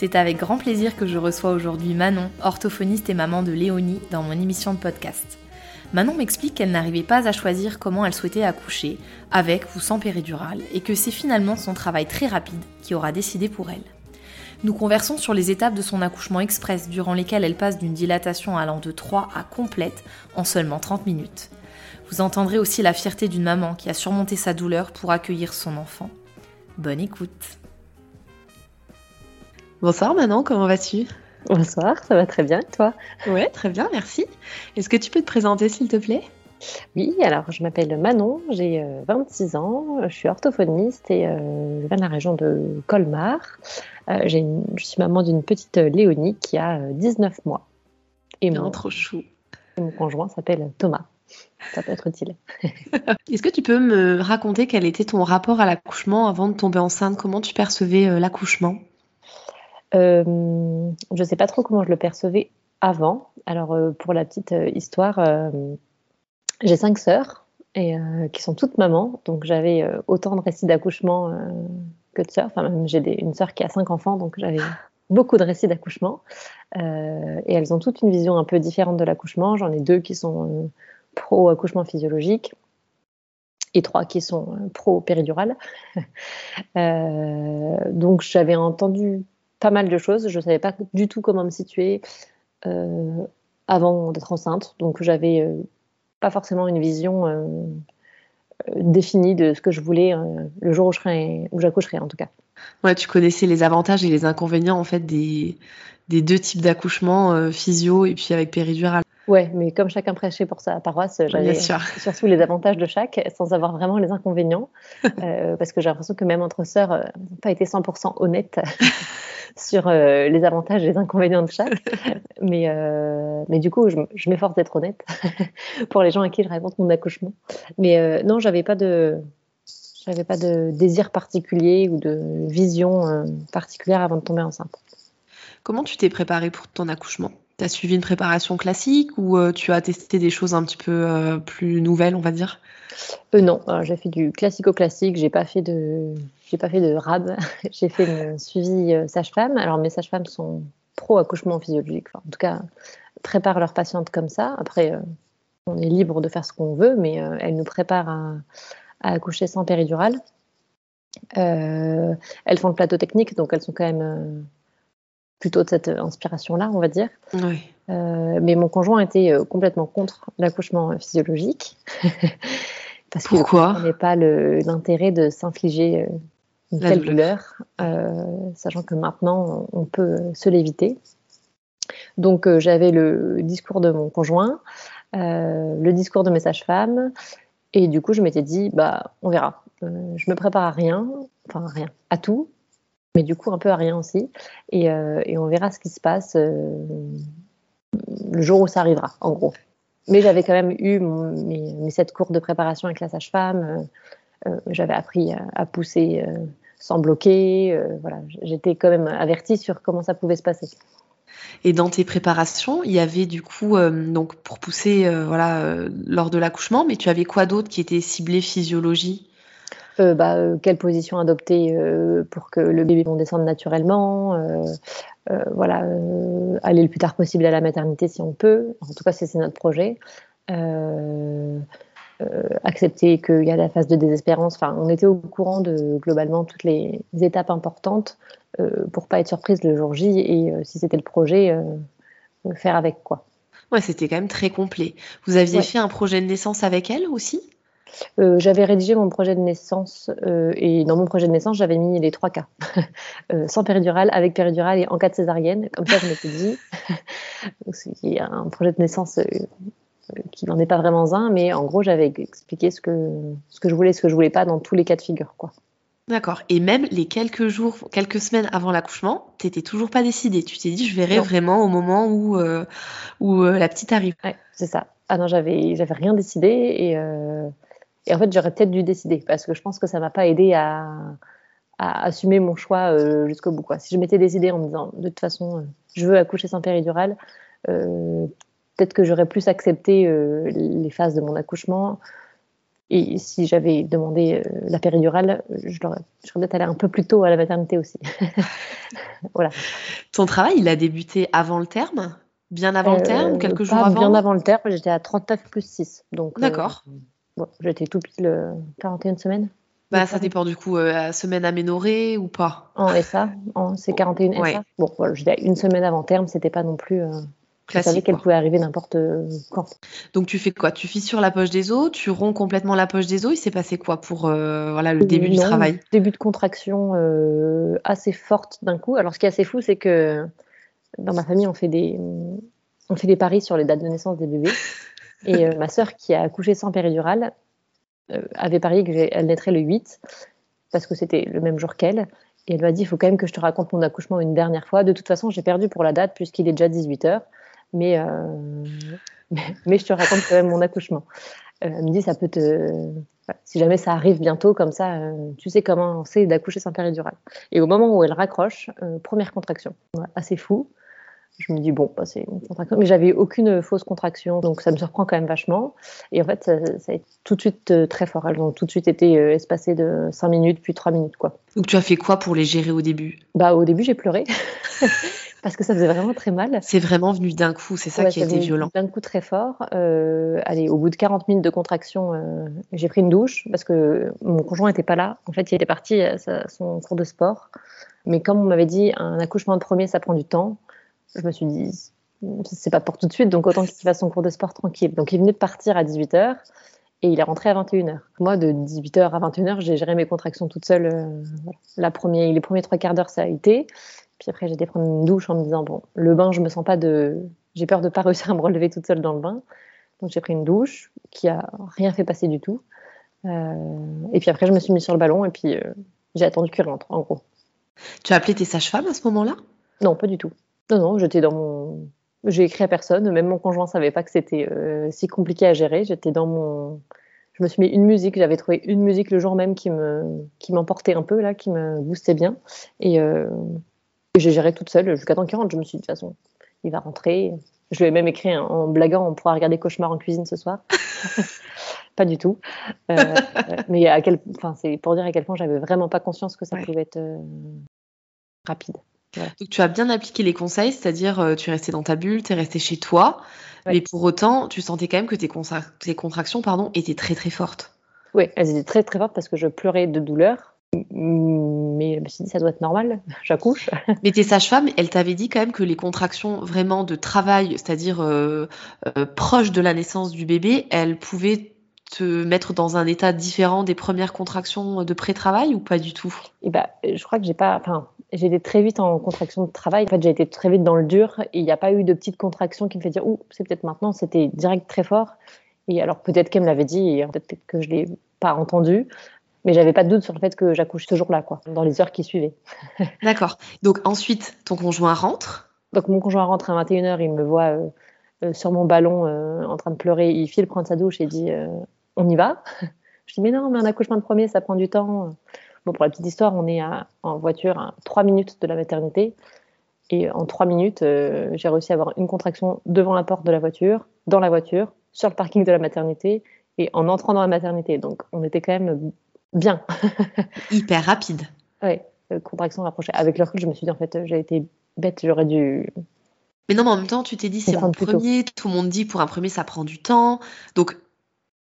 C'est avec grand plaisir que je reçois aujourd'hui Manon, orthophoniste et maman de Léonie, dans mon émission de podcast. Manon m'explique qu'elle n'arrivait pas à choisir comment elle souhaitait accoucher, avec ou sans péridurale, et que c'est finalement son travail très rapide qui aura décidé pour elle. Nous conversons sur les étapes de son accouchement express durant lesquelles elle passe d'une dilatation allant de 3 à complète en seulement 30 minutes. Vous entendrez aussi la fierté d'une maman qui a surmonté sa douleur pour accueillir son enfant. Bonne écoute Bonsoir Manon, comment vas-tu? Bonsoir, ça va très bien, toi? Ouais, très bien, merci. Est-ce que tu peux te présenter s'il te plaît? Oui, alors je m'appelle Manon, j'ai 26 euh, ans, je suis orthophoniste et euh, je viens de la région de Colmar. Euh, je suis maman d'une petite Léonie qui a 19 mois. Et mon, trop chou. Et mon conjoint s'appelle Thomas. Ça peut être utile. Est-ce que tu peux me raconter quel était ton rapport à l'accouchement avant de tomber enceinte? Comment tu percevais l'accouchement? Je ne sais pas trop comment je le percevais avant. Alors, euh, pour la petite euh, histoire, j'ai cinq sœurs et, qui sont toutes mamans. Donc, j'avais autant de récits d'accouchement que de sœurs. Enfin, même j'ai une sœur qui a cinq enfants, donc j'avais beaucoup de récits d'accouchement. et elles ont toutes une vision un peu différente de l'accouchement. J'en ai deux qui sont pro-accouchement physiologique et trois qui sont pro-péridurale. donc, j'avais entendu pas mal de choses. Je ne savais pas du tout comment me situer euh, avant d'être enceinte. Donc, j'avais euh, pas forcément une vision euh, définie de ce que je voulais le jour où je où j'accoucherais, en tout cas. Ouais, tu connaissais les avantages et les inconvénients en fait des, des deux types d'accouchement, physio et puis avec péridurale. Ouais, mais comme chacun prêchait pour sa paroisse, j'avais surtout les avantages de chaque, sans avoir vraiment les inconvénients, parce que j'ai l'impression que même entre sœurs, on n'a pas été 100% honnête sur euh, les avantages et les inconvénients de chaque. mais, euh, mais du coup, je, m'efforce d'être honnête pour les gens à qui je raconte mon accouchement. Mais euh, non, j'avais pas de j'avais pas de désir particulier ou de vision particulière avant de tomber enceinte. Comment tu t'es préparée pour ton accouchement? Tu as suivi une préparation classique ou tu as testé des choses un petit peu plus nouvelles, on va dire? Euh, non, j'ai fait du classico-classique, j'ai pas fait de, j'ai pas fait de rab, j'ai fait un suivi euh, sage-femme. Alors mes sages-femmes sont pro accouchement physiologique, en tout cas préparent leurs patientes comme ça. Après, euh, on est libre de faire ce qu'on veut, mais elles nous préparent à, accoucher sans péridurale. elles font le plateau technique, donc elles sont quand même plutôt de cette inspiration-là, on va dire. mais mon conjoint était complètement contre l'accouchement physiologique. Parce Pourquoi n'est pas l'intérêt de s'infliger euh, une telle douleur, euh, sachant que maintenant on peut se l'éviter. Donc euh, j'avais le discours de mon conjoint, le discours de mes sages-femmes, et du coup je m'étais dit bah on verra. je me prépare à rien, enfin rien, à tout, mais du coup un peu à rien aussi, et, et on verra ce qui se passe le jour où ça arrivera, en gros. Mais j'avais quand même eu mes, mes, sept cours de préparation avec la sage-femme. Euh, euh, j'avais appris à, pousser euh, sans bloquer. voilà, j'étais quand même avertie sur comment ça pouvait se passer. Et dans tes préparations, il y avait du coup, donc pour pousser voilà, lors de l'accouchement, mais tu avais quoi d'autre qui était ciblé physiologie? Bah, quelle position adopter pour que le bébé descende naturellement, euh, voilà, euh, aller le plus tard possible à la maternité si on peut. En tout cas, c'est notre projet. Euh, accepter qu'il y a la phase de désespérance. Enfin, on était au courant de globalement toutes les étapes importantes pour pas être surprise le jour J et si c'était le projet, faire avec quoi. Ouais, c'était quand même très complet. Vous aviez fait un projet de naissance avec elle aussi? Euh, j'avais rédigé mon projet de naissance euh, et dans mon projet de naissance, j'avais mis les trois cas euh, sans péridurale, avec péridurale et en cas de césarienne. Comme ça, je m'étais dit, il y a un projet de naissance qui n'en est pas vraiment un, mais en gros, j'avais expliqué ce que, ce que je voulais, ce que je voulais pas dans tous les cas de figure. Quoi. D'accord. Et même les quelques jours, quelques semaines avant l'accouchement, tu n'étais toujours pas décidée. Tu t'es dit, je verrai vraiment au moment où, où la petite arrive. Ouais, c'est ça. Ah non, j'avais, j'avais rien décidé et et en fait, j'aurais peut-être dû décider parce que je pense que ça m'a pas aidé à, assumer mon choix euh, jusqu'au bout. Quoi. Si je m'étais décidée en me disant de toute façon, euh, je veux accoucher sans péridurale, euh, peut-être que j'aurais plus accepté les phases de mon accouchement. Et si j'avais demandé la péridurale, je serais peut-être allée un peu plus tôt à la maternité aussi. voilà. Ton travail, il a débuté avant le terme? Bien avant le terme Quelques jours avant? Bien avant le terme, j'étais à 39 plus 6. D'accord j'étais tout pile 41 semaines. Bah, ça dépend du coup, euh, semaine aménorée ou pas En SA, c'est 41 SA. Bon, voilà, une semaine avant terme, c'était pas non plus. Euh, je savais qu'elle pouvait arriver n'importe euh, quand. Donc tu fais quoi? Tu fissures la poche des os, tu romps complètement la poche des os. Il s'est passé quoi pour voilà le début du travail? Début de contraction assez forte d'un coup. Alors ce qui est assez fou, c'est que dans ma famille, on fait des on fait des paris sur les dates de naissance des bébés. Et euh, ma sœur, qui a accouché sans péridurale, euh, avait parié qu'elle naîtrait le 8, parce que c'était le même jour qu'elle. Et elle m'a dit, il faut quand même que je te raconte mon accouchement une dernière fois. De toute façon, j'ai perdu pour la date, puisqu'il est déjà 18h. Mais, euh, mais, je te raconte quand même mon accouchement. elle me dit, ça peut te... Si jamais ça arrive bientôt, comme ça, tu sais comment c'est d'accoucher sans péridurale. Et au moment où elle raccroche, première contraction. assez fou je me dis bon, bah, c'est une contraction, mais j'avais aucune fausse contraction, donc ça me surprend quand même vachement. Et en fait, ça, a été tout de suite euh, très fort. Elles ont tout de suite été euh, espacées de 5 minutes, puis 3 minutes, quoi. Donc tu as fait quoi pour les gérer au début? Bah au début j'ai pleuré. parce que ça faisait vraiment très mal. C'est vraiment venu d'un coup, c'est ça qui a été violent. D'un coup très fort. Euh, allez, au bout de 40 minutes de contraction, j'ai pris une douche parce que mon conjoint n'était pas là. En fait, il était parti à son cours de sport. Mais comme on m'avait dit, un accouchement de premier, ça prend du temps je me suis dit, c'est pas pour tout de suite, donc autant qu'il fasse son cours de sport tranquille. Donc il venait de partir à 18h et il est rentré à 21h. Moi, de 18h à 21h, j'ai géré mes contractions toute seule. Euh, la première, les premiers trois quarts d'heure, ça a été. Puis après, j'ai été prendre une douche en me disant, bon, le bain, je me sens pas de. J'ai peur de pas réussir à me relever toute seule dans le bain. Donc j'ai pris une douche qui a rien fait passer du tout. Euh, et puis après, je me suis mis sur le ballon et puis euh, j'ai attendu qu'il rentre, en gros. Tu as appelé tes sages-femmes à ce moment-là? Non, pas du tout. Non, non, j'étais dans mon. J'ai écrit à personne, même mon conjoint savait pas que c'était euh, si compliqué à gérer. J'étais dans mon. Je me suis mis une musique, j'avais trouvé une musique le jour même qui me qui m'emportait un peu là, qui me boostait bien, et, euh, j'ai géré toute seule jusqu'à temps qu'il rentre. Je me suis dit de toute façon, il va rentrer. Je lui ai même écrit en blaguant, on pourra regarder Cauchemar en cuisine ce soir. pas du tout. Euh, mais à quel, enfin, c'est pour dire à quel point j'avais vraiment pas conscience que ça pouvait être rapide. Donc tu as bien appliqué les conseils, c'est-à-dire euh, tu es resté dans ta bulle, tu es resté chez toi, mais pour autant, tu sentais quand même que tes, tes contractions pardon, étaient très très fortes. Oui, elles étaient très très fortes parce que je pleurais de douleur. Mais je me suis dit, ça doit être normal, j'accouche. Mais tes sages-femmes, elles t'avaient dit quand même que les contractions vraiment de travail, c'est-à-dire euh, euh, proches de la naissance du bébé, elles pouvaient te mettre dans un état différent des premières contractions de pré-travail ou pas du tout? Et eh ben, Je crois que j'ai pas. Enfin, j'ai été très vite en contraction de travail. En fait, j'ai été très vite dans le dur et il n'y a pas eu de petites contractions qui me fait dire, ouh, c'est peut-être maintenant. C'était direct très fort. Et alors, peut-être qu'elle me l'avait dit et peut-être que je ne l'ai pas entendu. Mais j'avais pas de doute sur le fait que j'accouche ce jour-là, quoi, dans les heures qui suivaient. D'accord. Donc ensuite, ton conjoint rentre. Donc mon conjoint rentre à 21h, il me voit euh, euh, sur mon ballon euh, en train de pleurer, il file prendre sa douche et dit on y va Je dis mais non, mais un accouchement de premier, ça prend du temps. Bon, pour la petite histoire, on est en voiture à 3 minutes de la maternité. Et en 3 minutes, euh, j'ai réussi à avoir une contraction devant la porte de la voiture, dans la voiture, sur le parking de la maternité et en entrant dans la maternité. Donc, on était quand même bien. Hyper rapide. Oui, euh, contraction rapprochée. Avec le recul, je me suis dit, en fait, j'ai été bête, j'aurais dû. Mais non, mais en même temps, tu t'es dit, c'est mon premier, tout le monde dit pour un premier, ça prend du temps. Donc,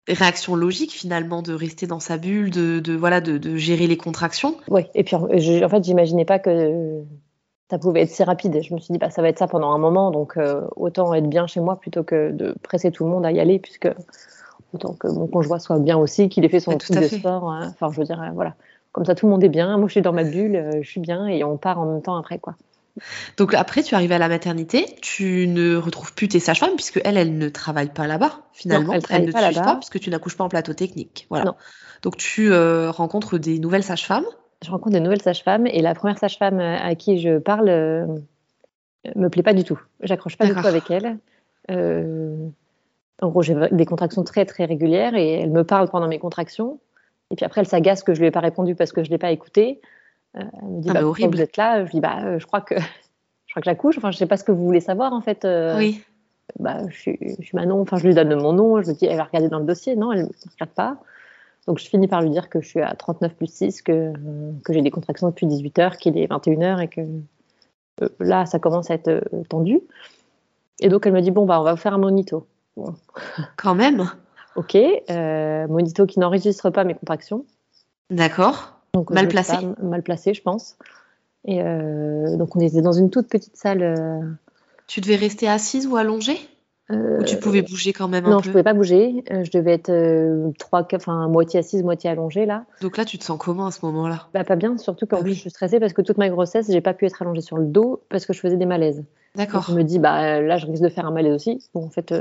réaction logique finalement de rester dans sa bulle, de, voilà, de, gérer les contractions. Oui, et puis en fait, j'imaginais pas que ça pouvait être si rapide. Je me suis dit, bah, ça va être ça pendant un moment, donc euh, autant être bien chez moi plutôt que de presser tout le monde à y aller, puisque autant que mon conjoint soit bien aussi, qu'il ait fait son ouais, truc de sport. Hein. Enfin, je veux dire, voilà. Comme ça, tout le monde est bien. Moi, je suis dans ma bulle, euh, je suis bien, et on part en même temps après, quoi. Donc après, tu arrives à la maternité, tu ne retrouves plus tes sages-femmes puisque elle, elle ne travaille pas là-bas finalement. elle, ne te suit pas puisque tu n'accouches pas en plateau technique. Voilà. Donc tu euh, rencontres des nouvelles sages-femmes. Je rencontre des nouvelles sages-femmes et la première sage-femme euh, à qui je parle euh, me plaît pas du tout. J'accroche pas du tout avec elle. en gros, j'ai des contractions très très régulières et elle me parle pendant mes contractions. Et puis après, elle s'agace que je lui ai pas répondu parce que je l'ai pas écoutée. Euh, elle me dit ah, bah, horrible. vous êtes là? Je dis bah euh, je crois que je crois que j'accouche. Enfin je sais pas ce que vous voulez savoir en fait. Euh. oui. Bah je suis, je suis Manon. Enfin je lui donne mon nom. Je me dis elle va regarder dans le dossier. Non elle ne regarde pas. Donc je finis par lui dire que je suis à 39 plus 6, que, que j'ai des contractions depuis 18 heures, qu'il est 21 heures et que là ça commence à être tendu. Et donc elle me dit bon bah on va vous faire un monito. Quand même? Ok, monito qui n'enregistre pas mes contractions. D'accord mal placé. Mal placé, je pense. Et euh, donc on était dans une toute petite salle. Euh, tu devais rester assise ou allongée? Ou tu pouvais bouger quand même un non, peu? je pouvais pas bouger. Euh, je devais être trois, enfin moitié assise, moitié allongée là. Donc là, tu te sens comment à ce moment-là? Bah, pas bien, surtout qu'en ah plus je suis stressée parce que toute ma grossesse, j'ai pas pu être allongée sur le dos parce que je faisais des malaises. D'accord. Je me dis bah là, je risque de faire un malaise aussi. Bon, en fait,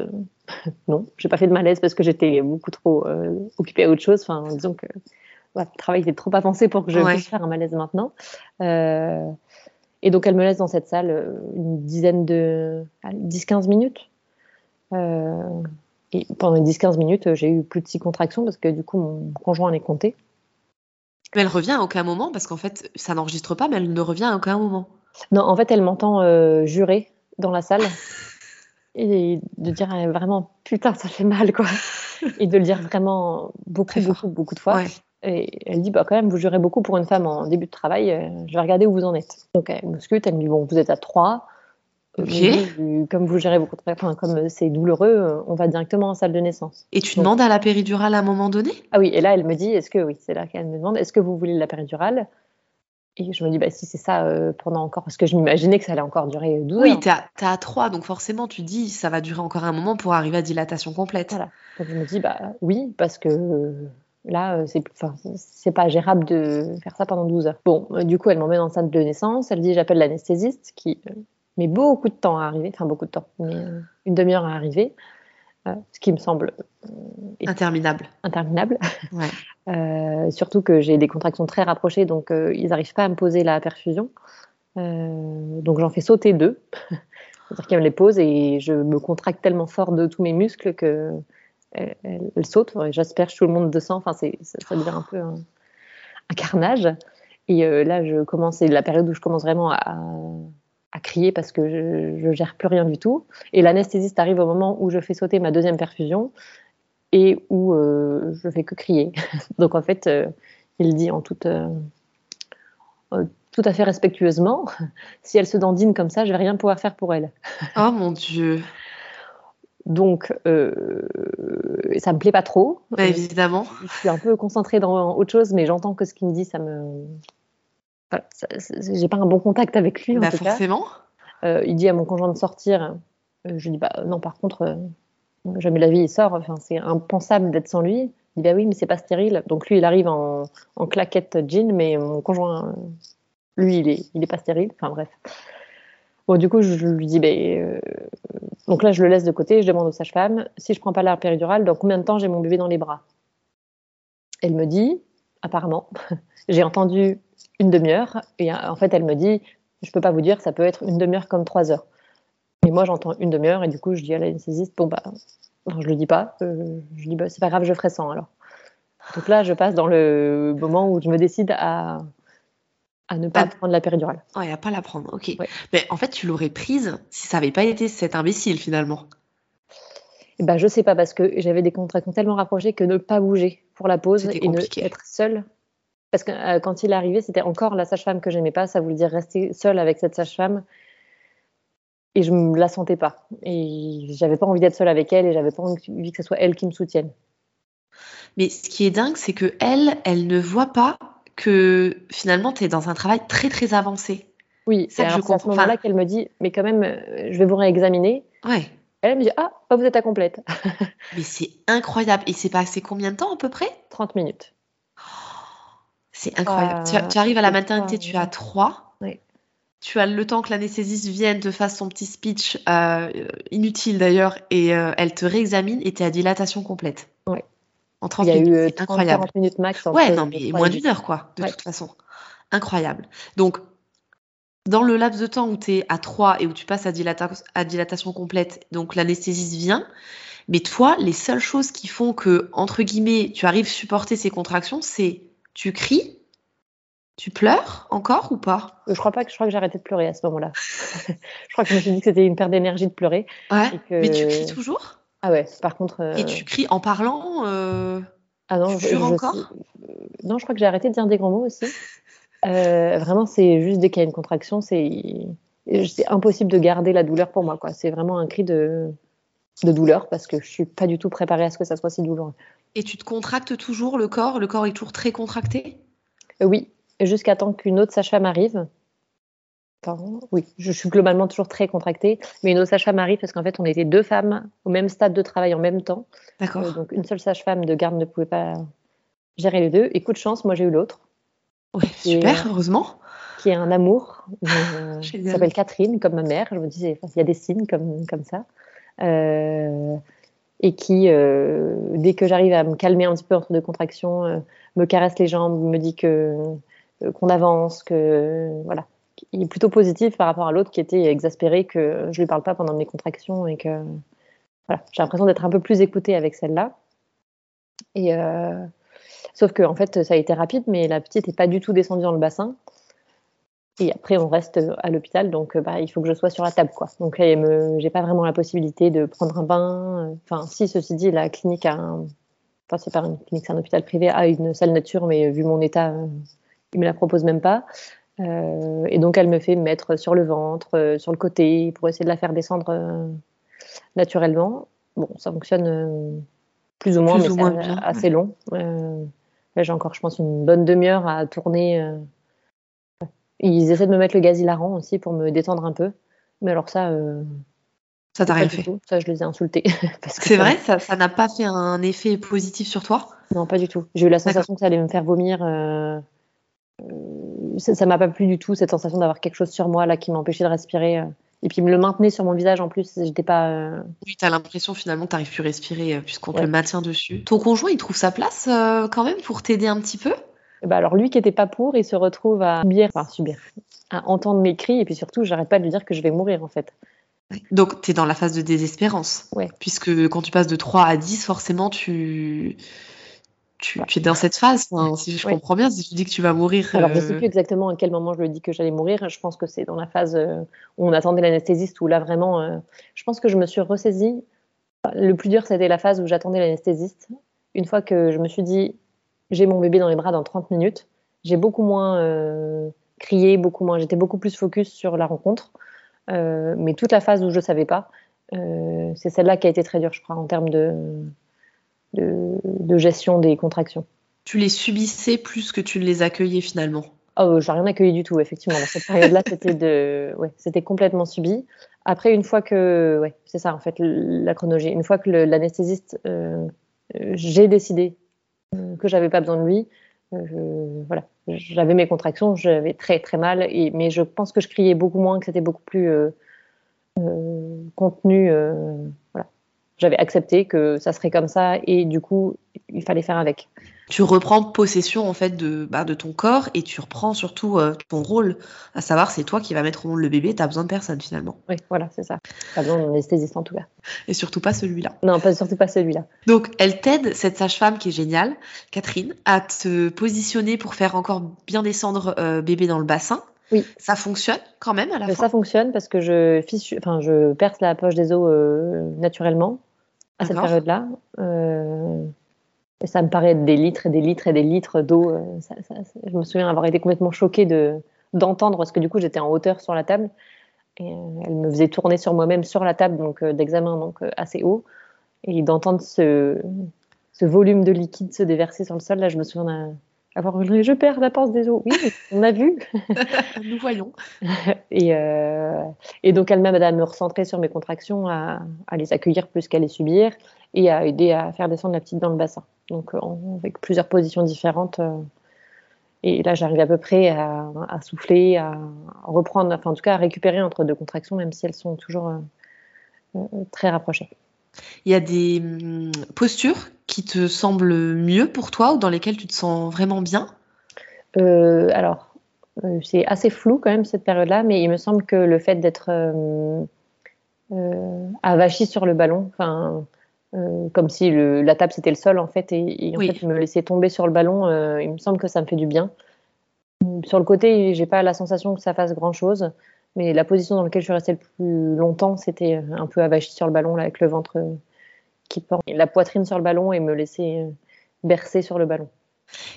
non, j'ai pas fait de malaise parce que j'étais beaucoup trop occupée à autre chose. Enfin, disons que le travail était trop avancé pour que je puisse faire un malaise maintenant. Euh, et donc, elle me laisse dans cette salle euh, une dizaine de. 10-15 minutes. Euh, et pendant 10-15 minutes, j'ai eu plus de 6 contractions parce que du coup, mon conjoint est compté. Mais elle revient à aucun moment parce qu'en fait, ça n'enregistre pas, mais elle ne revient à aucun moment. Non, en fait, elle m'entend jurer dans la salle et de dire vraiment putain, ça fait mal quoi. et de le dire vraiment beaucoup, beaucoup, beaucoup de fois. Et elle dit, bah, quand même, vous jurez beaucoup pour une femme en début de travail, euh, je vais regarder où vous en êtes. Donc elle me scrute, elle me dit, bon, vous êtes à 3. comme vous gérez beaucoup de enfin, comme c'est douloureux, euh, on va directement en salle de naissance. Et tu demandes à la péridurale à un moment donné? Ah oui, et là elle me dit, est-ce que oui, c'est là qu'elle me demande, est-ce que vous voulez la péridurale? Et je me dis, bah si c'est ça euh, pendant encore, parce que je m'imaginais que ça allait encore durer 12 oui, heures. Oui, t'es à, à 3, donc forcément tu dis, ça va durer encore un moment pour arriver à dilatation complète. Voilà. Donc je me dis, bah oui, parce que Là, euh, c'est c'est pas gérable de faire ça pendant 12 heures. Bon, euh, du coup, elle m'emmène en salle de naissance. Elle dit j'appelle l'anesthésiste qui euh, met beaucoup de temps à arriver, enfin beaucoup de temps, mais une demi-heure à arriver, ce qui me semble interminable. Interminable. surtout que j'ai des contractions très rapprochées, donc ils n'arrivent pas à me poser la perfusion. donc j'en fais sauter deux. C'est-à-dire qu'elle me les pose et je me contracte tellement fort de tous mes muscles que elle, saute, j'asperge tout le monde de sang, enfin, ça, ça devient un peu un, carnage. Et euh, là, je commence, c'est la période où je commence vraiment à, crier parce que je, ne gère plus rien du tout. Et l'anesthésiste arrive au moment où je fais sauter ma deuxième perfusion et où euh, je fais que crier. Donc en fait, euh, il dit en toute, tout à fait respectueusement, si elle se dandine comme ça, je vais rien pouvoir faire pour elle. Oh mon dieu. Donc, euh, ça me plaît pas trop. Bah, évidemment. Je suis un peu concentrée dans autre chose, mais j'entends que ce qu'il me dit, ça me. Voilà, j'ai pas un bon contact avec lui. En bah, forcément. Euh, il dit à mon conjoint de sortir. Euh, je dis bah non, par contre, euh, jamais la vie il sort. Enfin, c'est impensable d'être sans lui. Il dit bah oui, mais c'est pas stérile. Donc lui, il arrive en, en claquette jean, mais mon conjoint, lui, il est, il est pas stérile. Enfin bref. Bon, du coup, je lui dis, ben, donc là, je le laisse de côté, je demande aux sages-femmes, si je prends pas l'air péridurale, dans combien de temps j'ai mon bébé dans les bras? Elle me dit, apparemment, j'ai entendu une demi-heure, et en fait, elle me dit, je peux pas vous dire, ça peut être une demi-heure comme trois heures. Mais moi, j'entends une demi-heure, et du coup, je dis à l'anesthésiste, bon, bah, je le dis pas, euh, je dis, bah, c'est pas grave, je ferai sans alors. Donc là, je passe dans le moment où je me décide à à ne pas prendre la péridurale. Ouais, à pas la prendre, ok. Mais en fait, tu l'aurais prise si ça n'avait pas été cet imbécile finalement. Eh ben, je sais pas, parce que j'avais des contractions tellement rapprochées que ne pas bouger pour la pause et ne être seule. Parce que euh, quand il est arrivé, c'était encore la sage-femme que j'aimais pas, ça voulait dire rester seule avec cette sage-femme. Et je ne la sentais pas. Et j'avais pas envie d'être seule avec elle et j'avais pas envie que ce soit elle qui me soutienne. Mais ce qui est dingue, c'est que elle, elle ne voit pas que finalement, tu es dans un travail très très avancé. Oui, c'est à ce moment-là qu'elle me dit, mais quand même, euh, je vais vous réexaminer. Ouais. Elle me dit, ah, oh, vous êtes à complète. mais c'est incroyable. Et c'est passé combien de temps à peu près? 30 minutes. c'est incroyable. tu, arrives à la maternité, tu as 3. Oui. Tu as le temps que l'anesthésiste vienne, te fasse son petit speech, euh, inutile d'ailleurs, et euh, elle te réexamine et tu es à dilatation complète. En 30 Il y a eu 30, incroyable. 40 minutes max. Ouais, non, mais moins d'une heure, quoi, de toute façon. Incroyable. Donc, dans le laps de temps où tu es à 3 et où tu passes à, dilatation complète, donc l'anesthésiste vient, mais toi, les seules choses qui font que, entre guillemets, tu arrives à supporter ces contractions, c'est tu cries, tu pleures encore ou pas? Je crois pas que je crois que j'ai arrêté de pleurer à ce moment-là. je crois que je me suis dit que c'était une perte d'énergie de pleurer. Ouais. Mais tu cries toujours? Ah ouais. Par contre. Euh, et tu cries en parlant euh... Ah non, je, encore? Non, je crois que j'ai arrêté de dire des grands mots aussi. Euh, vraiment, c'est juste dès qu'il y a une contraction, c'est impossible de garder la douleur pour moi. C'est vraiment un cri de... de douleur parce que je suis pas du tout préparée à ce que ça soit si douloureux. Et tu te contractes toujours le corps? Le corps est toujours très contracté? Oui, jusqu'à temps qu'une autre sage-femme arrive. Oui, je suis globalement toujours très contractée, mais une autre sage-femme arrive parce qu'en fait, on était deux femmes au même stade de travail en même temps. D'accord. Euh, donc, une seule sage-femme de garde ne pouvait pas gérer les deux. Et coup de chance, moi, j'ai eu l'autre. Ouais, super, heureusement. Qui est un amour. Euh, s'appelle Catherine, comme ma mère. Je me disais, il y a des signes comme, comme ça. Euh, et qui, euh, dès que j'arrive à me calmer un petit peu entre deux contractions, euh, me caresse les jambes, me dit que qu'on avance, que voilà, il est plutôt positif par rapport à l'autre qui était exaspéré que je lui parle pas pendant mes contractions et que voilà, j'ai l'impression d'être un peu plus écoutée avec celle-là. Et Sauf que en fait, ça a été rapide, mais la petite n'est pas du tout descendue dans le bassin. Et après, on reste à l'hôpital, donc bah, il faut que je sois sur la table, quoi. Donc là, je n'ai pas vraiment la possibilité de prendre un bain. Enfin, si, ceci dit, la clinique un... Enfin, c'est pas une clinique, c'est un hôpital privé, a une salle nature, mais vu mon état, il me la propose même pas. Euh, et donc, elle me fait mettre sur le ventre, euh, sur le côté, pour essayer de la faire descendre euh, naturellement. Bon, ça fonctionne plus ou moins, mais c'est assez long. Là, j'ai encore, je pense, une bonne demi-heure à tourner. Ils essaient de me mettre le gaz hilarant aussi pour me détendre un peu. Mais alors ça. Ça t'a rien fait Ça, je les ai insultés. C'est vrai? Ça n'a pas fait un effet positif sur toi? Non, pas du tout. J'ai eu la sensation que ça allait me faire vomir. Euh, ça m'a pas plu du tout, cette sensation d'avoir quelque chose sur moi là qui m'empêchait de respirer. Et puis, il me le maintenait sur mon visage en plus. J'étais pas. Euh, oui, tu as l'impression finalement que tu n'arrives plus à respirer euh, puisqu'on te le maintient dessus. Ton conjoint, il trouve sa place euh, quand même pour t'aider un petit peu? Bah alors lui qui était pas pour, il se retrouve à subir, enfin subir, à entendre mes cris et puis surtout, j'arrête pas de lui dire que je vais mourir en fait. Donc tu es dans la phase de désespérance. Ouais. Puisque quand tu passes de 3 à 10, forcément tu tu, es dans cette phase, si je comprends bien, si tu dis que tu vas mourir. Alors, je ne sais euh, plus exactement à quel moment je lui ai dit que j'allais mourir. Je pense que c'est dans la phase euh, où on attendait l'anesthésiste, où là vraiment, euh, je pense que je me suis ressaisie. Le plus dur, c'était la phase où j'attendais l'anesthésiste. Une fois que je me suis dit, j'ai mon bébé dans les bras dans 30 minutes, j'ai beaucoup moins crié, beaucoup moins, j'étais beaucoup plus focus sur la rencontre. mais toute la phase où je ne savais pas, c'est celle-là qui a été très dure, je crois, en termes de, de, gestion des contractions. Tu les subissais plus que tu ne les accueillais finalement Oh, j'ai rien accueilli du tout, effectivement. Dans cette période-là, c'était de, ouais, c'était complètement subi. Après, une fois que, ouais, c'est ça en fait la chronologie. Une fois que l'anesthésiste, euh, j'ai décidé euh, que j'avais pas besoin de lui. Euh, voilà, j'avais mes contractions, j'avais très très mal, et, mais je pense que je criais beaucoup moins, que c'était beaucoup plus contenu. J'avais accepté que ça serait comme ça et du coup, il fallait faire avec. Tu reprends possession en fait de, bah, de ton corps et tu reprends surtout euh, ton rôle, à savoir c'est toi qui vas mettre au monde le bébé, tu as besoin de personne finalement. Oui, voilà, c'est ça. Tu as besoin d'un anesthésiste en tout cas. Et surtout pas celui-là. Non, pas, surtout pas celui-là. Donc elle t'aide, cette sage-femme qui est géniale, Catherine, à te positionner pour faire encore bien descendre euh, bébé dans le bassin. Oui. Ça fonctionne quand même à la fin? Ça fonctionne parce que je, enfin, je perce la poche des os euh, naturellement à cette période-là. Euh, et ça me paraît être des litres et des litres et des litres d'eau. je me souviens avoir été complètement choquée de, d'entendre parce que du coup j'étais en hauteur sur la table et elle me faisait tourner sur moi-même sur la table donc d'examen donc assez haut et d'entendre ce ce volume de liquide se déverser sur le sol. Là, je me souviens avoir hurlé Je perds la des os. Oui, on a vu. Nous voyons. et, euh, et donc, elle m'a à me recentrer sur mes contractions, à, à les accueillir plus qu'à les subir et à aider à faire descendre la petite dans le bassin. Donc, avec plusieurs positions différentes. Et là, j'arrive à peu près à, souffler, à reprendre, enfin en tout cas à récupérer entre deux contractions, même si elles sont toujours euh, euh, très rapprochées. Il y a des hum, postures qui te semblent mieux pour toi ou dans lesquelles tu te sens vraiment bien? Euh, Alors, c'est assez flou quand même cette période-là, mais il me semble que le fait d'être avachi sur le ballon, enfin euh, comme si la table c'était le sol en fait, et, en fait me laisser tomber sur le ballon, euh, il me semble que ça me fait du bien. Sur le côté, j'ai pas la sensation que ça fasse grand chose, mais la position dans laquelle je suis restée le plus longtemps, c'était un peu avachi sur le ballon là, avec le ventre qui porte, la poitrine sur le ballon et me laisser bercer sur le ballon.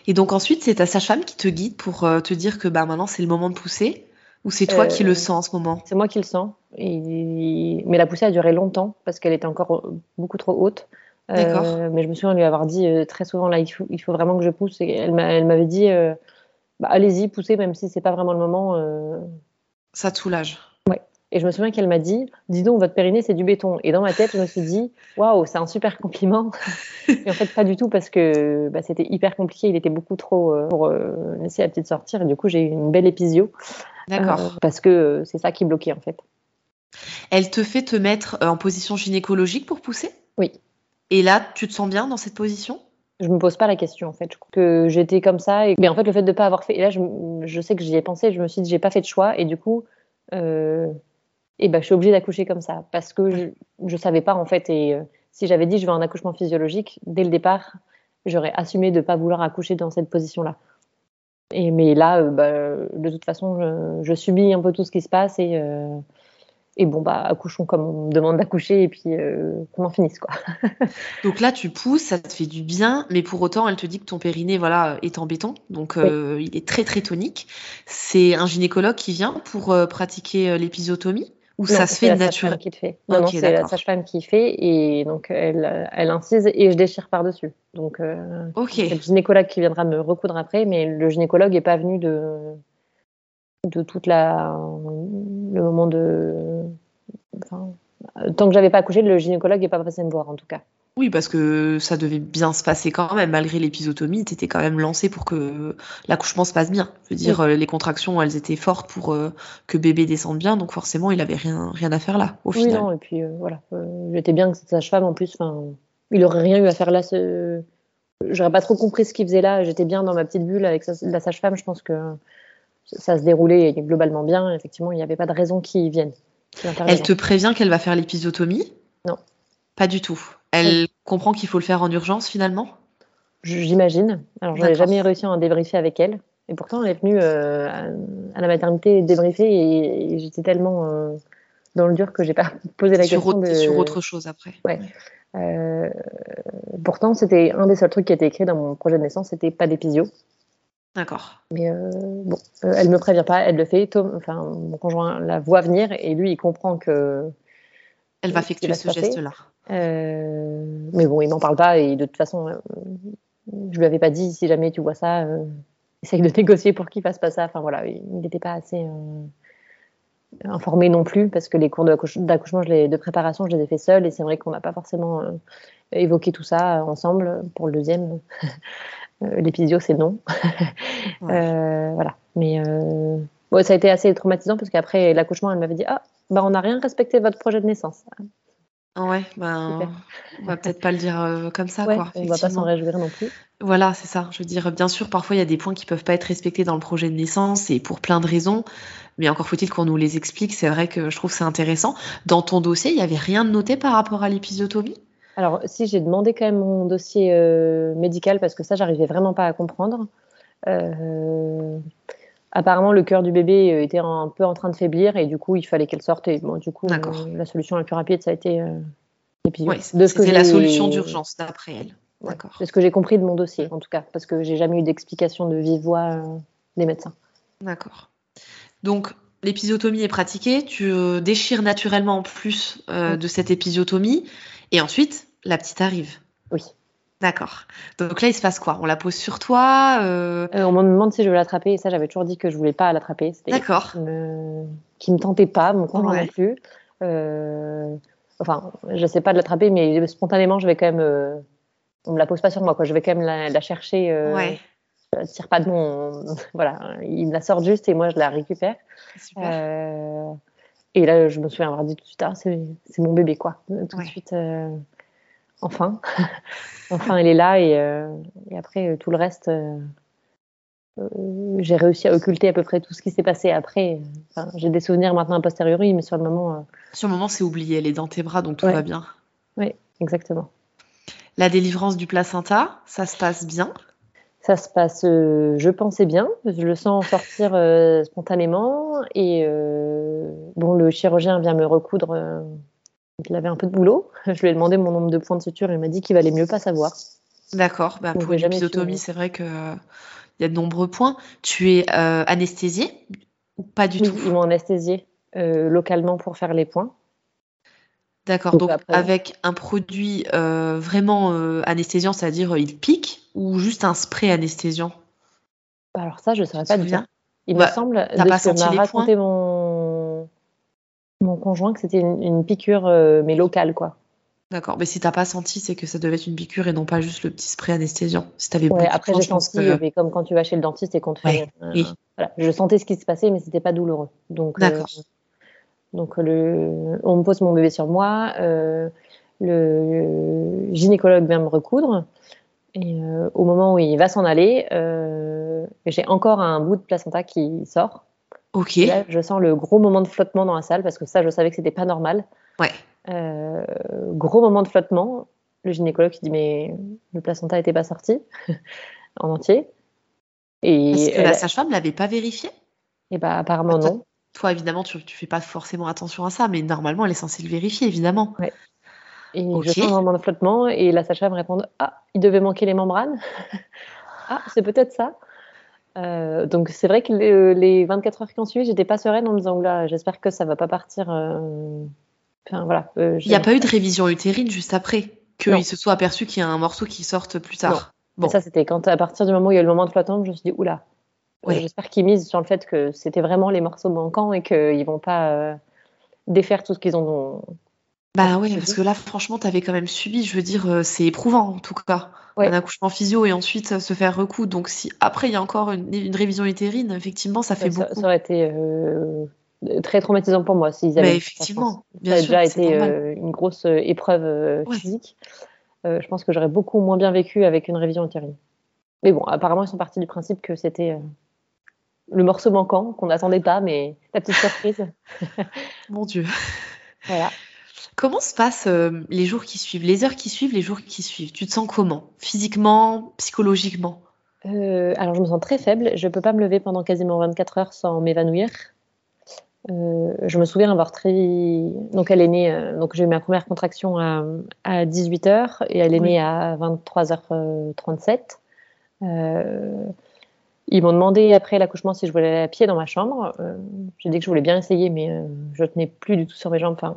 Et donc ensuite, c'est ta sage-femme qui te guide pour euh, te dire que bah, maintenant c'est le moment de pousser? Ou c'est toi qui le sens en ce moment? C'est moi qui le sens. Et... Mais la poussée a duré longtemps parce qu'elle était encore beaucoup trop haute. Euh, mais je me souviens lui avoir dit euh, très souvent là, il faut, il faut, vraiment que je pousse. Et elle m'avait dit, euh, bah, allez-y, poussez, même si c'est pas vraiment le moment. Ça te soulage? Et je me souviens qu'elle m'a dit, dis donc, votre périnée c'est du béton. Et dans ma tête, je me suis dit, waouh, c'est un super compliment. et en fait, pas du tout parce que bah, c'était hyper compliqué. Il était beaucoup trop pour laisser la petite sortir. Et du coup, j'ai eu une belle épisio. D'accord. parce que c'est ça qui bloquait en fait. Elle te fait te mettre euh, en position gynécologique pour pousser? Oui. Et là, tu te sens bien dans cette position? Je me pose pas la question en fait. Je crois que j'étais comme ça et mais en fait le fait de pas avoir fait et là je, je sais que j'y ai pensé, je me suis dit j'ai pas fait de choix et du coup euh, et ben je suis obligée d'accoucher comme ça parce que je, je savais pas en fait et euh, si j'avais dit je veux un accouchement physiologique dès le départ j'aurais assumé de pas vouloir accoucher dans cette position là. Et mais là bah, de toute façon je, subis un peu tout ce qui se passe et et bon bah accouchons comme on me demande d'accoucher et puis euh, qu'on en finisse quoi. donc là tu pousses, ça te fait du bien, mais pour autant elle te dit que ton périnée voilà est en béton, donc euh, il est très très tonique. C'est un gynécologue qui vient pour euh, pratiquer l'épisiotomie ou ça se fait naturellement qui fait. Non, non c'est la sage-femme qui fait et donc elle, elle incise et je déchire par dessus. Donc c'est le gynécologue qui viendra me recoudre après, mais le gynécologue est pas venu de de toute la le moment de tant que j'avais pas accouché le gynécologue n'est pas passé me voir en tout cas. Oui parce que ça devait bien se passer quand même. Malgré l'épisotomie tu étais quand même lancé pour que l'accouchement se passe bien. Je veux dire euh, les contractions elles étaient fortes pour euh, que bébé descende bien. Donc forcément il avait rien rien à faire là au oui, final. non, et puis euh, voilà. J'étais bien que cette sage-femme en plus il aurait rien eu à faire là ce j'aurais pas trop compris ce qu'il faisait là. J'étais bien dans ma petite bulle avec la sage-femme. Je pense que ça se déroulait globalement bien. Effectivement, il n'y avait pas de raison qu'ils viennent. Elle te prévient qu'elle va faire l'épisotomie Non. Pas du tout. Elle comprend qu'il faut le faire en urgence finalement J'imagine. Alors, je n'ai jamais réussi à en débriefer avec elle. Et pourtant, elle est venue euh, à la maternité débriefer et, j'étais tellement euh, dans le dur que j'ai pas posé la question. Sur autre chose après. Ouais. Euh, pourtant, c'était un des seuls trucs qui était écrit dans mon projet de naissance, c'était pas d'épisio. D'accord. Mais euh, bon, euh, elle me prévient pas, elle le fait. Tom, enfin, mon conjoint la voit venir et lui, il comprend que. Elle va effectuer ce geste-là. Euh, mais bon, il m'en parle pas et de toute façon, je lui avais pas dit si jamais tu vois ça, essaye de négocier pour qu'il fasse pas ça. Enfin voilà, il n'était pas assez informé non plus parce que les cours d'accouchement, de préparation, je les ai fait seul et c'est vrai qu'on n'a pas forcément évoqué tout ça ensemble pour le deuxième. Euh, l'épisio, c'est non. Euh, voilà. Mais euh, ça a été assez traumatisant parce qu'après l'accouchement, elle m'avait dit Ah, bah, on n'a rien respecté votre projet de naissance. Ah ouais, ben, on va peut-être pas le dire comme ça. quoi, on va pas s'en réjouir non plus. Voilà, c'est ça. Je veux dire, bien sûr, parfois il y a des points qui peuvent pas être respectés dans le projet de naissance et pour plein de raisons. Mais encore faut-il qu'on nous les explique. C'est vrai que je trouve c'est intéressant. Dans ton dossier, il y avait rien de noté par rapport à l'épisiotomie? Alors, si j'ai demandé quand même mon dossier euh, médical parce que ça, j'arrivais vraiment pas à comprendre. Euh, apparemment, le cœur du bébé euh, était un peu en train de faiblir et du coup, il fallait qu'elle sorte. Et bon, du coup, la solution la plus rapide, ça a été l'épisode. Oui, c'était la solution d'urgence d'après elle. D'accord. c'est ce que j'ai compris de mon dossier, en tout cas, parce que j'ai jamais eu d'explication de vive voix des médecins. D'accord. Donc, l'épisiotomie est pratiquée, tu déchires naturellement en plus de cette épisiotomie, et ensuite, la petite arrive. Oui. D'accord. Donc là, il se passe quoi? On la pose sur toi euh... On me demande si je veux l'attraper, et ça, j'avais toujours dit que je voulais pas l'attraper. D'accord. Qui me... qui me tentait pas, mon conjoint non plus. Euh... Enfin, je sais pas de l'attraper, mais spontanément, je vais quand même. Euh... On me la pose pas sur moi, quoi. Je vais quand même la, la chercher. Euh... Ouais. Je tire pas de mon. voilà, il me la sort juste et moi, je la récupère. Super. Euh, et là, je me souviens avoir dit tout de suite, ah, c'est mon bébé, quoi. Tout Ouais. de suite, euh, enfin. enfin, elle est là et, euh, et après, tout le reste, euh, euh, j'ai réussi à occulter à peu près tout ce qui s'est passé après. Enfin, j'ai des souvenirs maintenant a posteriori, mais sur le moment, Sur le moment, c'est oublié. Elle est dans tes bras, donc tout Ouais. va bien. exactement. La délivrance du placenta, ça se passe bien? Ça se passe, euh, je pensais bien, je le sens sortir euh, spontanément et euh, bon, le chirurgien vient me recoudre. Il avait un peu de boulot. Je lui ai demandé mon nombre de points de suture. Il m'a dit qu'il valait mieux pas savoir. D'accord. Bah, pour une su, c'est vrai que euh, il y a de nombreux points. Tu es euh, anesthésié ou pas du Oui, tout? ils m'ont anesthésié euh, localement pour faire les points. D'accord. Donc Donc après- avec un produit euh, vraiment anesthésiant, c'est-à-dire il pique, ou juste un spray anesthésiant? Bah, Alors ça, je ne saurais pas dire. Il Bah, me semble, t'as pas senti les raconté mon... mon conjoint, que c'était une, une piqûre, euh, mais locale, quoi. D'accord. Mais si t'as pas senti, c'est que ça devait être une piqûre et non pas juste le petit spray anesthésiant. Si t'avais Ouais, après, j'ai senti, que- mais comme quand tu vas chez le dentiste et qu'on te fait. Ouais, oui. voilà, je sentais ce qui se passait, mais c'était pas douloureux. Donc, euh, D'accord. donc le... on me pose mon bébé sur moi, euh, le gynécologue vient me recoudre, et euh, au moment où il va s'en aller, euh, j'ai encore un bout de placenta qui sort. Ok. Là, je sens le gros moment de flottement dans la salle, parce que ça, je savais que c'était pas normal. Ouais. Euh, gros moment de flottement. Le gynécologue qui dit mais le placenta n'était pas sorti en entier. Et, Parce que elle- la sage-femme l'avait pas vérifié? Et bah, apparemment non. Toi, évidemment, tu, tu fais pas forcément attention à ça, mais normalement, elle est censée le vérifier, évidemment. Et Ok. je sens un moment de flottement et la sage-femme répond ah il devait manquer les membranes. ah c'est peut-être ça. Euh, donc c'est vrai que les, les 24 heures qui ont suivi, j'étais pas sereine en me disant là j'espère que ça va pas partir. euh, Enfin voilà. euh, Il n'y a pas eu de révision utérine juste après, Non. qu'il se soit aperçu qu'il y a un morceau qui sorte plus tard. Bon, ça c'était quand à partir du moment où il y a eu le moment de flottement, je me suis dit oula. euh, Ouais. J'espère qu'ils misent sur le fait que c'était vraiment les morceaux manquants et qu'ils vont pas euh, défaire tout ce qu'ils ont. Bah ouais, parce que là, franchement, t'avais quand même subi, je veux dire, euh, c'est éprouvant en tout cas. Ouais. Un accouchement physio et ensuite euh, se faire recoudre. Donc, si après il y a encore une, une révision utérine, effectivement, ça fait ça, beaucoup. ça aurait été euh, très traumatisant pour moi s'ils avaient. Mais ça, je pense. effectivement, ça bien a sûr, déjà été euh, une grosse épreuve euh, Ouais. physique. Je pense que j'aurais beaucoup moins bien vécu avec une révision utérine. Mais bon, apparemment, ils sont partis du principe que c'était le morceau manquant qu'on n'attendait pas, mais la petite surprise. Mon Dieu. voilà. Comment se passent euh, les jours qui suivent, les heures qui suivent, les jours qui suivent? Tu te sens comment? Physiquement, psychologiquement? Euh, alors, je me sens très faible. Je ne peux pas me lever pendant quasiment 24 heures sans m'évanouir. Euh, je me souviens avoir très. Donc, elle est née. donc, j'ai eu ma première contraction à, à 18 heures et elle est Oui. née à 23h37. Euh, ils m'ont demandé après l'accouchement si je voulais aller à pied dans ma chambre. Euh, j'ai dit que je voulais bien essayer, mais euh, je tenais plus du tout sur mes jambes. Enfin,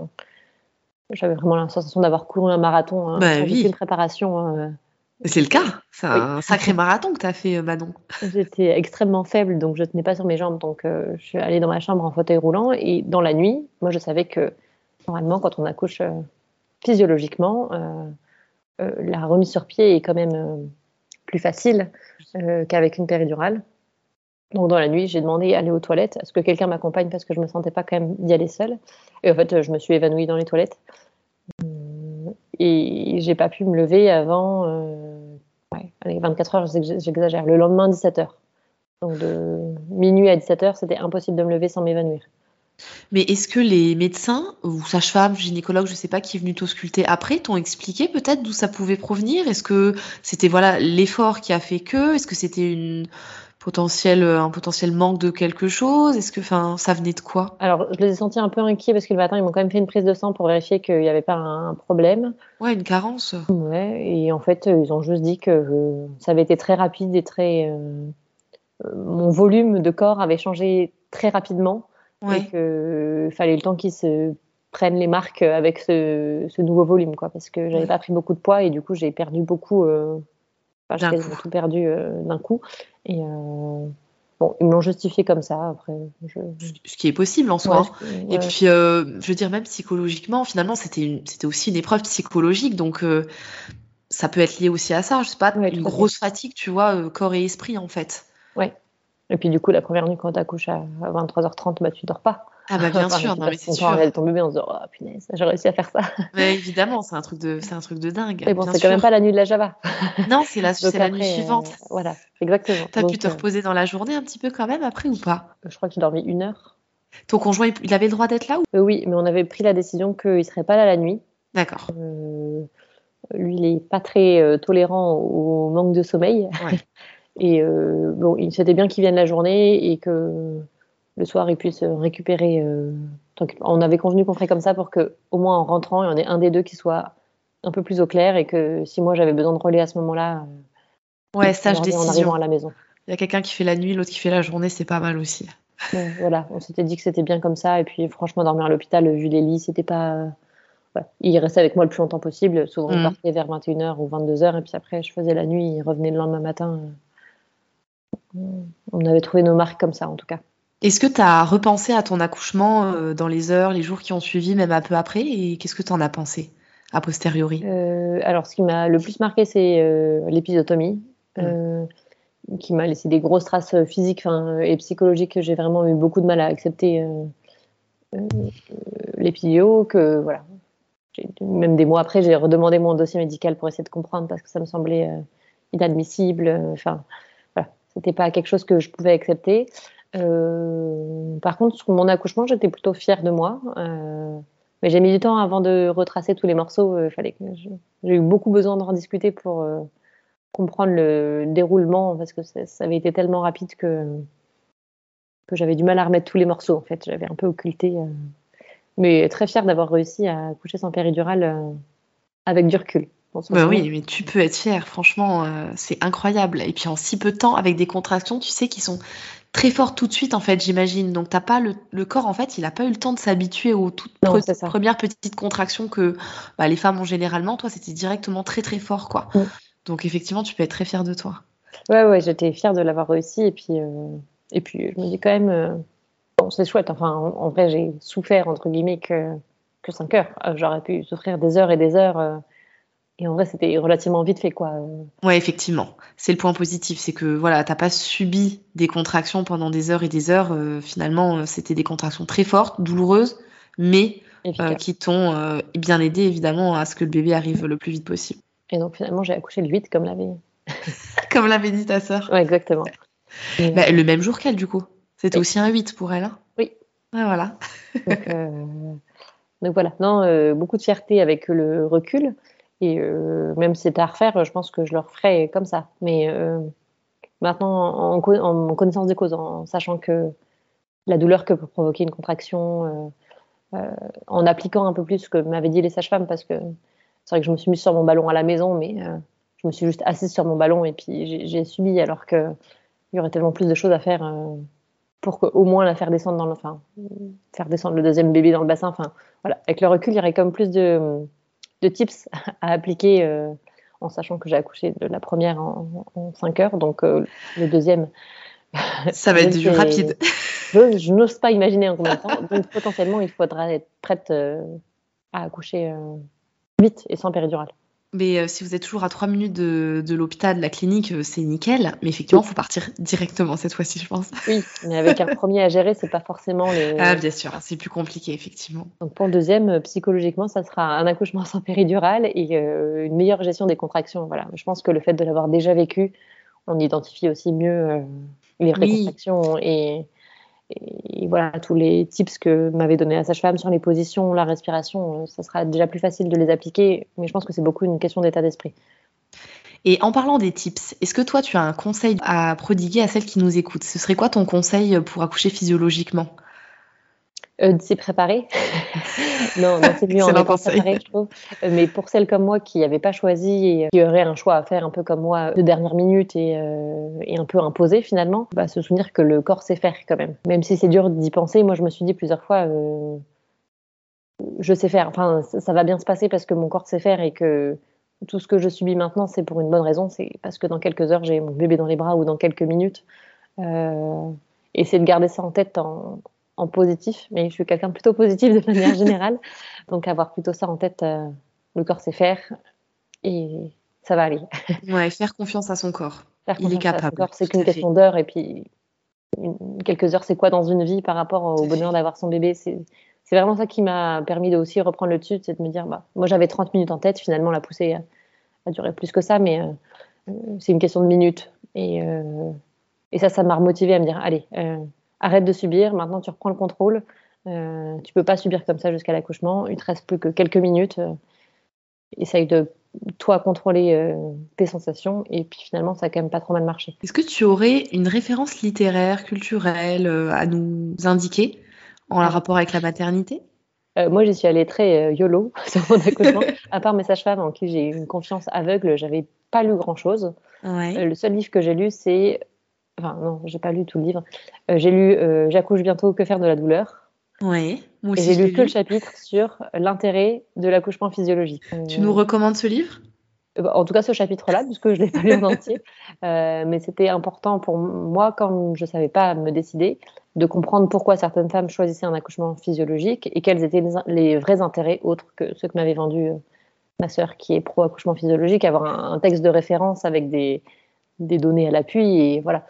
j'avais vraiment la sensation d'avoir couru un marathon hein, Bah oui. aucune préparation. euh, C'est le cas. C'est Oui. un sacré marathon que t'as fait, euh, Manon. J'étais extrêmement faible, donc je tenais pas sur mes jambes. Donc euh, je suis allée dans ma chambre en fauteuil roulant. Et dans la nuit, moi je savais que normalement, quand on accouche euh, physiologiquement, la remise sur pied est quand même plus facile qu'avec une péridurale. Donc dans la nuit, j'ai demandé à aller aux toilettes. Est-ce que quelqu'un m'accompagne parce que je me sentais pas quand même d'y aller seule. Et en fait, je me suis évanouie dans les toilettes. Hum, Et j'ai pas pu me lever avant euh, ouais, allez, 24 heures, j'exagère. Le lendemain, 17 heures. Donc de minuit à 17 heures, c'était impossible de me lever sans m'évanouir. Mais est-ce que les médecins ou sages-femmes, gynécologues, je sais pas, qui est venu t'ausculter après, t'ont expliqué peut-être d'où ça pouvait provenir? Est-ce que c'était voilà l'effort qui a fait que? Est-ce que c'était une potentielle, un potentiel manque de quelque chose? Est-ce que, enfin, ça venait de quoi? Alors, je les ai sentis un peu inquiets parce que le matin, ils m'ont quand même fait une prise de sang pour vérifier qu'il n'y avait pas un problème. Ouais, une carence. Ouais, et en fait, ils ont juste dit que euh, ça avait été très rapide et très. euh, euh, mon volume de corps avait changé très rapidement et Ouais. qu'il fallait le temps qu'il se prenne les marques avec ce, nouveau volume, quoi, parce que j'avais pas pris beaucoup de poids et du coup j'ai perdu beaucoup. Enfin, tout perdu d'un coup. Et Bon, ils me l'ont justifié comme ça. Après, ce qui est possible en soi. Et puis, euh, je veux dire, même psychologiquement, finalement, c'était c'était aussi une épreuve psychologique, donc euh, ça peut être lié aussi à ça. Je sais pas, une grosse fatigue, tu vois, euh, corps et esprit en fait. Ouais. Et puis du coup, la première nuit quand tu accouches à 23h30, bah tu dors pas. Ah bah bien sûr, non, mais c'est sûr. Elle ton bébé, on se dit oh punaise, j'ai réussi à faire ça. Mais évidemment, c'est un truc de, c'est un truc de dingue. Mais bon, c'est quand même pas la nuit de la Java. Non, c'est la, c'est la nuit suivante. Euh, voilà, exactement. T'as pu te euh, reposer dans la journée un petit peu quand même après ou pas? Je crois que j'ai dormi une heure. Ton conjoint, il avait le droit d'être là ou? Euh, Oui, mais on avait pris la décision qu'il serait pas là la nuit. D'accord. lui, il est pas très tolérant au manque de sommeil. Ouais. Et bon, il c'était bien qu'il vienne la journée et que le soir, il puisse récupérer on avait convenu qu'on ferait comme ça pour que, au moins en rentrant, il y en ait un des deux qui soit un peu plus au clair et que si moi j'avais besoin de relais à ce moment-là, euh, ouais, sage décision. En arrivant à la maison. Il y a quelqu'un qui fait la nuit, l'autre qui fait la journée, c'est pas mal aussi. voilà, on s'était dit que c'était bien comme ça et puis franchement dormir à l'hôpital vu les lits, c'était pas. Il restait avec moi le plus longtemps possible. Souvent, on mm. partait vers 21h ou 22h et puis après, je faisais la nuit, il revenait le lendemain matin. On avait trouvé nos marques comme ça en tout cas. Est-ce que tu as repensé à ton accouchement euh, dans les heures, les jours qui ont suivi, même un peu après Et qu'est-ce que tu en as pensé a posteriori? Euh, Alors, ce qui m'a le plus marqué, c'est euh, l'épisotomie, mmh. qui m'a laissé des grosses traces physiques et psychologiques que j'ai vraiment eu beaucoup de mal à accepter l'épidio, que voilà. Même des mois après, j'ai redemandé mon dossier médical pour essayer de comprendre parce que ça me semblait inadmissible. Enfin, voilà, c'était pas quelque chose que je pouvais accepter. Euh, par contre, sur mon accouchement, j'étais plutôt fière de moi. Euh, mais j'ai mis du temps avant de retracer tous les morceaux. Euh, fallait que j'ai eu beaucoup besoin d'en discuter pour comprendre le déroulement parce que ça, avait été tellement rapide que que j'avais du mal à remettre tous les morceaux. En fait, j'avais un peu occulté. mais très fière d'avoir réussi à coucher sans péridurale avec du recul. Bah oui, mais tu peux être fière, franchement, c'est incroyable. Et puis en si peu de temps, avec des contractions, tu sais, qui sont très fort tout de suite en fait j'imagine. Donc t'as pas le, corps en fait il a pas eu le temps de s'habituer aux toutes premières petites contractions que bah, les femmes ont généralement. Toi c'était directement très très fort quoi. Donc effectivement tu peux être très fière de toi. Ouais ouais j'étais fière de l'avoir réussi. Et puis euh, et puis je me dis quand même euh, bon c'est chouette. Enfin en, vrai j'ai souffert entre guillemets que que 5 heures. Euh, j'aurais pu souffrir des heures et des heures et en vrai, c'était relativement vite fait, quoi. Ouais, effectivement. C'est le point positif, c'est que voilà, t'as pas subi des contractions pendant des heures et des heures. Euh, finalement, euh, c'était des contractions très fortes, douloureuses, mais euh, qui t'ont bien aidé évidemment à ce que le bébé arrive le plus vite possible. Et donc finalement, j'ai accouché le 8 comme l'avait. comme l'avait dit ta sœur. Ouais, exactement. Bah, le même jour qu'elle, du coup. C'était aussi un 8 pour elle. Hein oui. Voilà. donc, donc, voilà. Non, beaucoup de fierté avec le recul. Et euh, même si c'était à refaire, je pense que je le referais comme ça. Mais euh, maintenant, en, connaissance des causes, en sachant que la douleur que peut provoquer une contraction, euh, en appliquant un peu plus ce que m'avaient dit les sages-femmes, parce que c'est vrai que je me suis mise sur mon ballon à la maison, mais je me suis juste assise sur mon ballon et puis j'ai subi, alors qu'il y aurait tellement plus de choses à faire pour au moins la faire descendre dans le, faire descendre le deuxième bébé dans le bassin. Enfin, voilà, avec le recul, il y aurait comme plus de de tips à appliquer euh, en sachant que j'ai accouché de la première en, 5 heures, donc euh, le deuxième. Ça va être du rapide. Je, n'ose pas imaginer en combien de temps. Donc potentiellement, il faudra être prête euh, à accoucher vite et sans péridurale. Mais euh, si vous êtes toujours à 3 minutes de, de l'hôpital, de la clinique, euh, c'est nickel. Mais effectivement, il faut partir directement cette fois-ci, je pense. Oui, mais avec un premier à gérer, c'est pas forcément les. Ah, bien sûr, c'est plus compliqué, effectivement. Donc pour le deuxième, euh, psychologiquement, ça sera un accouchement sans péridurale et une meilleure gestion des contractions. Voilà. Je pense que le fait de l'avoir déjà vécu, on identifie aussi mieux les vraies contractions et et voilà, tous les tips que m'avait donné la sage-femme sur les positions, la respiration, euh, ça sera déjà plus facile de les appliquer, mais je pense que c'est beaucoup une question d'état d'esprit. Et en parlant des tips, est-ce que toi tu as un conseil à prodiguer à celles qui nous écoutent? Ce serait quoi ton conseil pour accoucher physiologiquement? Euh, de s'y préparer. non, non c'est mieux en étant préparé, je trouve. Euh, mais pour celles comme moi qui n'avaient pas choisi et qui auraient un choix à faire un peu comme moi de dernière minute et, euh, et un peu imposé finalement, bah, se souvenir que le corps sait faire quand même. Même si c'est dur d'y penser, moi je me suis dit plusieurs fois, je sais faire. Enfin, ça va bien se passer parce que mon corps sait faire et que tout ce que je subis maintenant, c'est pour une bonne raison. C'est parce que dans quelques heures, j'ai mon bébé dans les bras ou dans quelques minutes. Euh, essayer de garder ça en tête en, positif. Mais je suis quelqu'un plutôt positif de manière générale. Donc, avoir plutôt ça en tête, euh, le corps sait faire et ça va aller. Ouais, faire confiance à son corps. Il est capable. C'est qu'une question d'heure et puis quelques heures, c'est quoi dans une vie par rapport au bonheur d'avoir son bébé? C'est vraiment ça qui m'a permis de aussi reprendre le dessus, c'est de me dire, bah, moi j'avais 30 minutes en tête, finalement la poussée a, duré plus que ça, mais euh, euh, c'est une question de minutes. Et, euh, et ça, ça m'a remotivé à me dire, allez, arrête de subir, maintenant tu reprends le contrôle, tu peux pas subir comme ça jusqu'à l'accouchement, il te reste plus que quelques minutes, essaye de toi contrôler tes sensations, et puis finalement ça a quand même pas trop mal marché. Est-ce que tu aurais une référence littéraire, culturelle à nous indiquer en rapport avec la maternité? Euh, moi, j'y suis allée très euh, YOLO sur mon accouchement. à part mes sages-femmes en qui j'ai une confiance aveugle, j'avais pas lu grand-chose. Euh, le seul livre que j'ai lu, c'est. Enfin, non, j'ai pas lu tout le livre. j'ai lu J'accouche bientôt, que faire de la douleur Oui. Et j'ai lu que le chapitre sur l'intérêt de l'accouchement physiologique. Tu nous recommandes ce livre? Bah, en tout cas ce chapitre-là, puisque je l'ai pas lu en entier. mais c'était important pour moi, quand je savais pas me décider, de comprendre pourquoi certaines femmes choisissaient un accouchement physiologique et quels étaient les, vrais intérêts autres que ceux que m'avait vendu euh, ma sœur qui est pro accouchement physiologique, avoir un, texte de référence avec des, données à l'appui et voilà.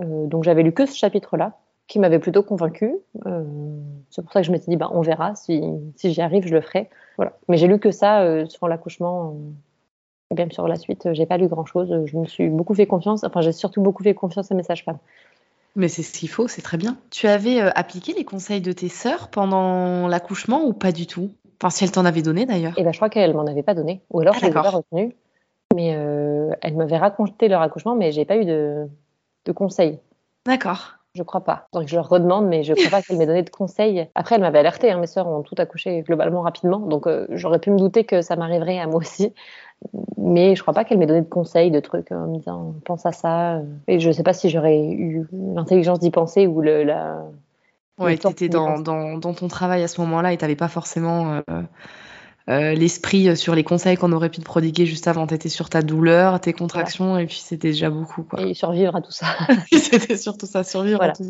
Euh, donc j'avais lu que ce chapitre-là qui m'avait plutôt convaincu. Euh, c'est pour ça que je m'étais dit bah, on verra si, si j'y arrive, je le ferai. Voilà. Mais j'ai lu que ça sur l'accouchement. même sur la suite, j'ai pas lu grand chose. Je me suis beaucoup fait confiance. Enfin, j'ai surtout beaucoup fait confiance à mes sages-femmes. Mais c'est ce qu'il faut, c'est très bien. Tu avais euh, appliqué les conseils de tes sœurs pendant l'accouchement ou pas du tout? Enfin, si elles t'en avaient donné d'ailleurs. Eh ben, je crois qu'elles m'en avaient pas donné. Ou alors, ah, je les ai pas retenues. Mais euh, elles m'avaient raconté leur accouchement, mais j'ai pas eu de, de conseils. D'accord. Je crois pas. Donc je leur redemande, mais je crois pas qu'elles m'aient donné de conseils. Après, elles m'avaient alerté. Hein, mes sœurs ont tout accouché globalement rapidement, donc euh, j'aurais pu me douter que ça m'arriverait à moi aussi mais je crois pas qu'elle m'ait donné de conseils, de trucs en me disant pense à ça. Et je sais pas si j'aurais eu l'intelligence d'y penser ou le, la. Ouais, tu étais dans, dans, dans, ton travail à ce moment-là et tu n'avais pas forcément euh, euh, l'esprit sur les conseils qu'on aurait pu te prodiguer juste avant. Tu étais sur ta douleur, tes contractions et puis c'était déjà beaucoup. Quoi. Et survivre à tout ça. c'était surtout ça, survivre à tout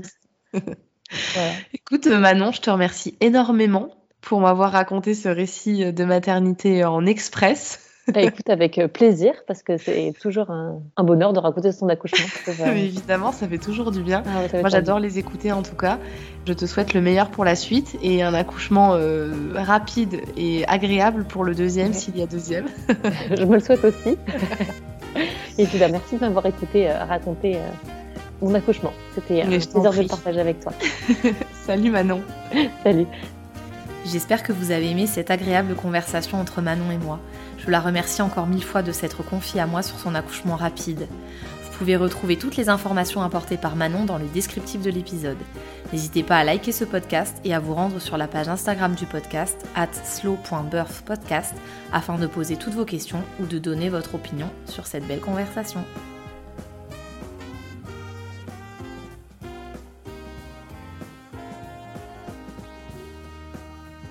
ça. Écoute, Manon, je te remercie énormément pour m'avoir raconté ce récit de maternité en express. Bah, écoute, avec euh, plaisir, parce que c'est toujours un, bonheur de raconter son accouchement. Évidemment, ça fait toujours du bien. Ah Moi, j'adore les écouter en tout cas. Je te souhaite le meilleur pour la suite et un accouchement euh, rapide et agréable pour le deuxième, s'il y a deuxième. Je me le souhaite aussi. et puis, bah, merci de m'avoir écouté euh, raconter mon accouchement. C'était un plaisir de le partager avec toi. Salut Manon. Salut. J'espère que vous avez aimé cette agréable conversation entre Manon et moi. Je la remercie encore mille fois de s'être confiée à moi sur son accouchement rapide. Vous pouvez retrouver toutes les informations apportées par Manon dans le descriptif de l'épisode. N'hésitez pas à liker ce podcast et à vous rendre sur la page Instagram du podcast at slow.birthpodcast afin de poser toutes vos questions ou de donner votre opinion sur cette belle conversation.